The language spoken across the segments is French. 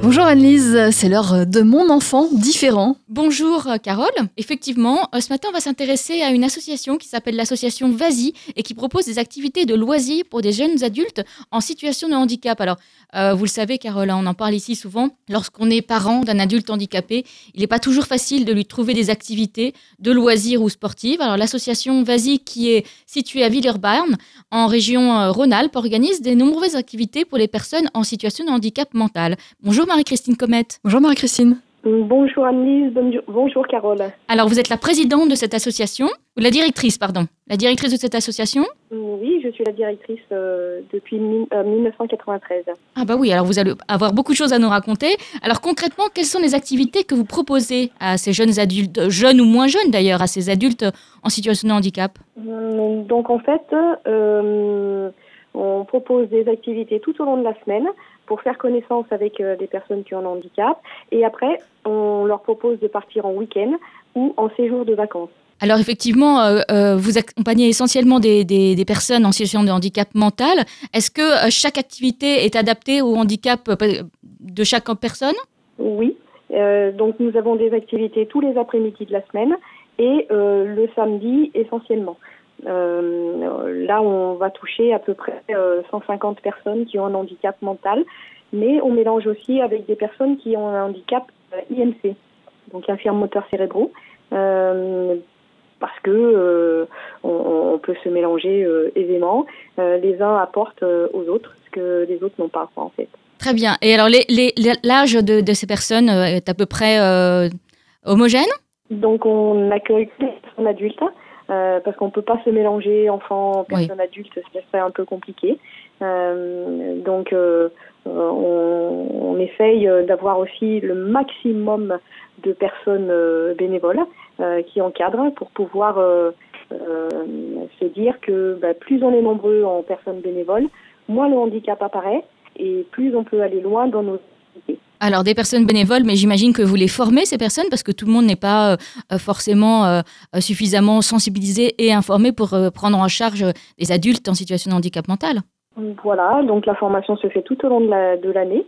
Bonjour Annelise, c'est l'heure de mon enfant différent. Bonjour euh, Carole. Effectivement, euh, ce matin, on va s'intéresser à une association qui s'appelle l'association Vasi et qui propose des activités de loisirs pour des jeunes adultes en situation de handicap. Alors, euh, vous le savez, Carole, hein, on en parle ici souvent. Lorsqu'on est parent d'un adulte handicapé, il n'est pas toujours facile de lui trouver des activités de loisirs ou sportives. Alors, l'association Vasi, qui est située à Villeurbanne, en région Rhône-Alpes, organise des nombreuses activités pour les personnes en situation de handicap mental. Bonjour Marie-Christine Comette. Bonjour Marie-Christine. Bonjour Annelise, bonjour- Carole. Alors, vous êtes la présidente de cette association, ou la directrice, pardon, la directrice de cette association? Oui, je suis la directrice euh, depuis mi- euh, 1993. Ah bah oui, alors vous allez avoir beaucoup de choses à nous raconter. Alors concrètement, quelles sont les activités que vous proposez à ces jeunes adultes, jeunes ou moins jeunes d'ailleurs, à ces adultes en situation de handicap? Hum, Donc en fait, euh, on propose des activités tout au long de la semaine pour faire connaissance avec euh, des personnes qui ont un handicap et après, on leur propose de partir en week-end ou en séjour de vacances. Alors effectivement, euh, euh, vous accompagnez essentiellement des, des- des personnes en situation de handicap mental. Est-ce que chaque activité est adaptée au handicap de chaque personne? Oui, euh, donc nous avons des activités tous les après-midi de la semaine et euh, le samedi essentiellement. Euh, là, on va toucher à peu près euh, 150 personnes qui ont un handicap mental, mais on mélange aussi avec des personnes qui ont un handicap euh, IMC, donc infirme moteur cérébraux, euh, parce que euh, on, on peut se mélanger euh, aisément. Euh, les uns apportent euh, aux autres ce que les autres n'ont pas, quoi, en fait. Très bien. Et alors les- les- l'âge de, de ces personnes euh, est à peu près euh, homogène? Donc on accueille les personnes adultes euh, parce qu'on ne peut pas se mélanger enfants, Oui. personnes adultes, ça serait un peu compliqué. Euh, donc euh, on, on essaye d'avoir aussi le maximum de personnes bénévoles qui encadrent pour pouvoir se dire que bah, plus on est nombreux en personnes bénévoles, moins le handicap apparaît et plus on peut aller loin dans nos Alors, des personnes bénévoles, mais j'imagine que vous les formez, ces personnes, parce que tout le monde n'est pas euh, euh, forcément euh, suffisamment sensibilisé et informé pour prendre en charge des adultes en situation de handicap mental. Voilà, donc la formation se fait tout au long de la- de l'année,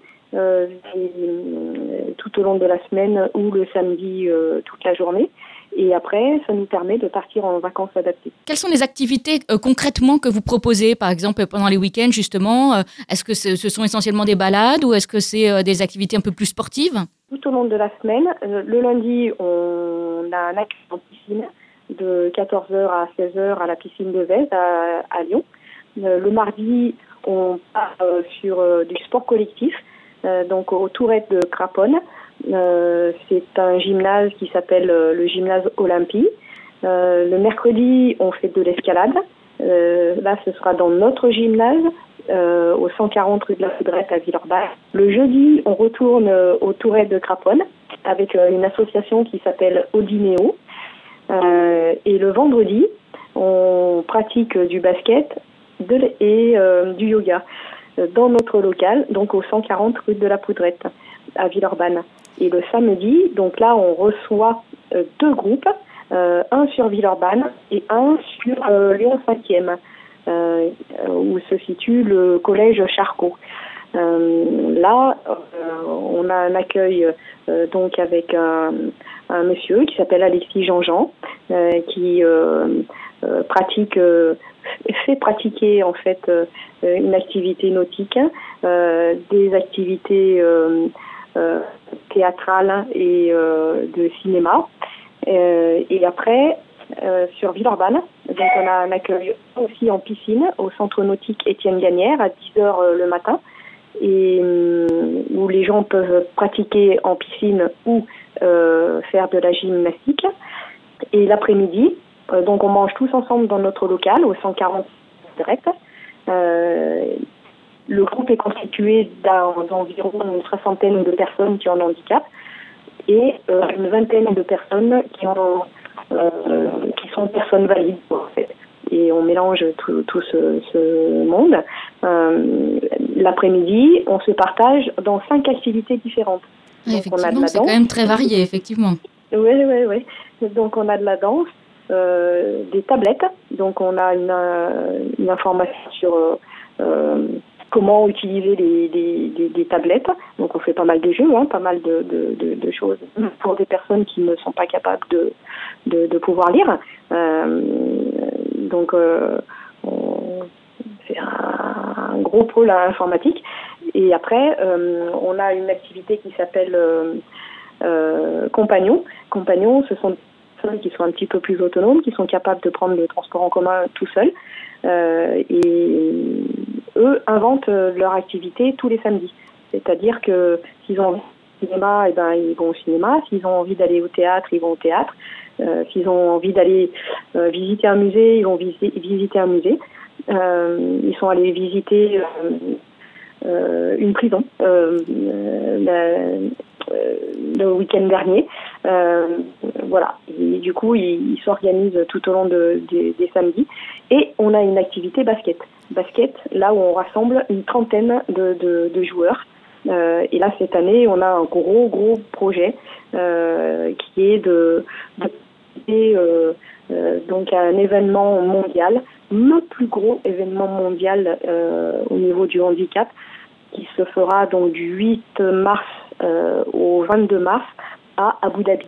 tout au long de la semaine ou le samedi toute la journée. Et après, ça nous permet de partir en vacances adaptées. Quelles sont les activités euh, concrètement que vous proposez, par exemple, pendant les week-ends, justement euh, Est-ce que ce, sont essentiellement des balades ou est-ce que c'est euh, des activités un peu plus sportives? Tout au long de la semaine, le lundi, on a un accueil en piscine de 14h à 16h à la piscine de Vèze à, à Lyon. Le mardi, on part sur du sport collectif, donc aux Tourettes de Craponne. Euh, c'est un gymnase qui s'appelle euh, le gymnase Olympie. Euh, le mercredi, on fait de l'escalade. Là, ce sera dans notre gymnase, au 140 rue de la Poudrette à Villeurbanne. Le jeudi, on retourne aux Tourettes de Craponne avec une association qui s'appelle Odinéo. Euh, et le vendredi, on pratique du basket et du yoga dans notre local, donc au 140 rue de la Poudrette à Villeurbanne. Et le samedi, donc là, on reçoit euh, deux groupes, euh, un sur Villeurbanne et un sur euh, Lyon 5e, euh, où se situe le collège Charcot. Là, on a un accueil donc avec un, un monsieur qui s'appelle Alexis Jean-Jean, qui pratique, fait pratiquer en fait une activité nautique, des activités euh, théâtrales et euh, de cinéma. Euh, et après, sur Villeurbanne, donc on a un accueil aussi en piscine au centre nautique Étienne Gagnère à 10h le matin et où les gens peuvent pratiquer en piscine ou faire de la gymnastique. Et l'après-midi, donc on mange tous ensemble dans notre local au 140 direct. Euh, le groupe est constitué d'en- d'environ une soixantaine de personnes qui ont un handicap et euh, une vingtaine de personnes qui ont euh, qui sont personnes valides en fait. Et on mélange tout, tout ce, ce monde. Euh, L'après-midi, on se partage dans cinq activités différentes. Donc, on a de la c'est quand même très varié, effectivement. Oui, oui, oui. Donc on a de la danse, euh, des tablettes. Donc on a une, une information sur euh, comment utiliser les, les, des tablettes. Donc on fait pas mal de jeux, hein, pas mal de, de, de, choses pour des personnes qui ne sont pas capables de, de, pouvoir lire. Euh, donc euh, c'est un, gros pôle informatique. Et après, euh, on a une activité qui s'appelle euh, euh, Compagnon. Compagnon, ce sont des personnes qui sont un petit peu plus autonomes, qui sont capables de prendre le transport en commun tout seuls. Euh, et eux inventent euh, leur activité tous les samedis. C'est-à-dire que s'ils ont envie de cinéma, et eh ben, ils vont au cinéma. S'ils ont envie d'aller au théâtre, ils vont au théâtre. Euh, s'ils ont envie d'aller euh, visiter un musée, ils vont visiter, un musée. Ils sont allés visiter une prison le week-end dernier. Voilà. Et du coup, ils s'organisent tout au long de, de, des samedis. Et on a une activité basket basket, là où on rassemble une trentaine de, joueurs. Euh, et là, cette année, on a un gros, gros projet euh, qui est de, de euh, euh, donc un événement mondial, le plus gros événement mondial euh, au niveau du handicap, qui se fera donc du 8 mars euh, au 22 mars à Abu Dhabi.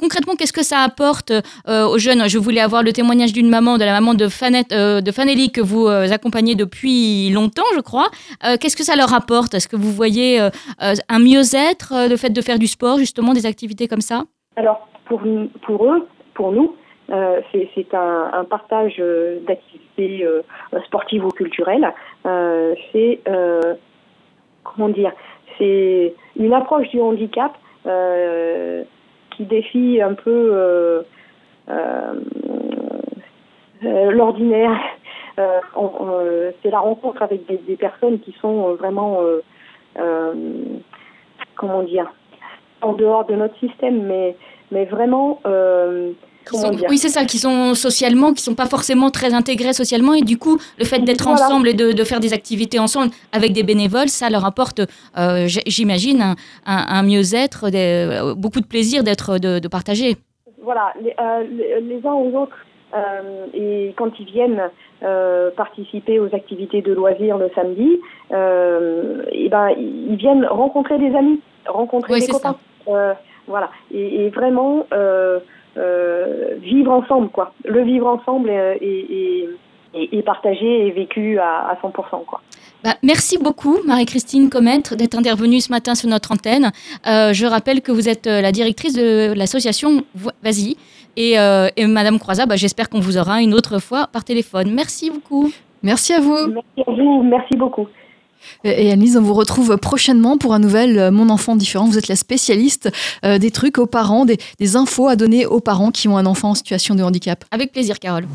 Concrètement, qu'est-ce que ça apporte euh, aux jeunes? Je voulais avoir le témoignage d'une maman, de la maman de, Fanette, euh, de Fanelli que vous euh, accompagnez depuis longtemps, je crois. Euh, qu'est-ce que ça leur apporte? Est-ce que vous voyez un mieux-être, le fait de faire du sport, justement, des activités comme ça? Alors, pour, pour eux, pour nous, c'est un, un, partage d'activités sportives ou culturelles. c'est, comment dire, c'est une approche du handicap qui défie un peu euh, euh, l'ordinaire. c'est la rencontre avec des, des, personnes qui sont vraiment, comment dire, en dehors de notre système, mais, mais vraiment sont, oui, c'est ça, qui sont socialement, qui sont pas forcément très intégrés socialement, et du coup, le fait d'être voilà. ensemble et de, de, faire des activités ensemble avec des bénévoles, ça leur apporte, euh, j'imagine, un, un, un mieux-être, euh, beaucoup de plaisir d'être, de, de, partager. Voilà, les, euh, les, les, uns aux autres, euh, et quand ils viennent participer aux activités de loisirs le samedi, et ben ils viennent rencontrer des amis, rencontrer oui, des copains. voilà, et, et vraiment. Euh, vivre ensemble, quoi. Le vivre ensemble et, et, et, et partagé et vécu à, à 100%, quoi. Bah, merci beaucoup, Marie-Christine Comètre, d'être intervenue ce matin sur notre antenne. Euh, je rappelle que vous êtes la directrice de l'association Vas-y. Et, euh, et Madame Croizat, bah, j'espère qu'on vous aura une autre fois par téléphone. Merci beaucoup. Merci à vous. Merci à vous, merci beaucoup. Et Annelise, on vous retrouve prochainement pour un nouvel Mon enfant différent. Vous êtes la spécialiste euh, des trucs aux parents, des, des, infos à donner aux parents qui ont un enfant en situation de handicap. Avec plaisir, Carole.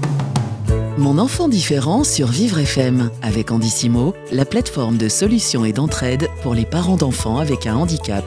Mon enfant différent sur Vivre FM avec Andissimo, la plateforme de solutions et d'entraide pour les parents d'enfants avec un handicap.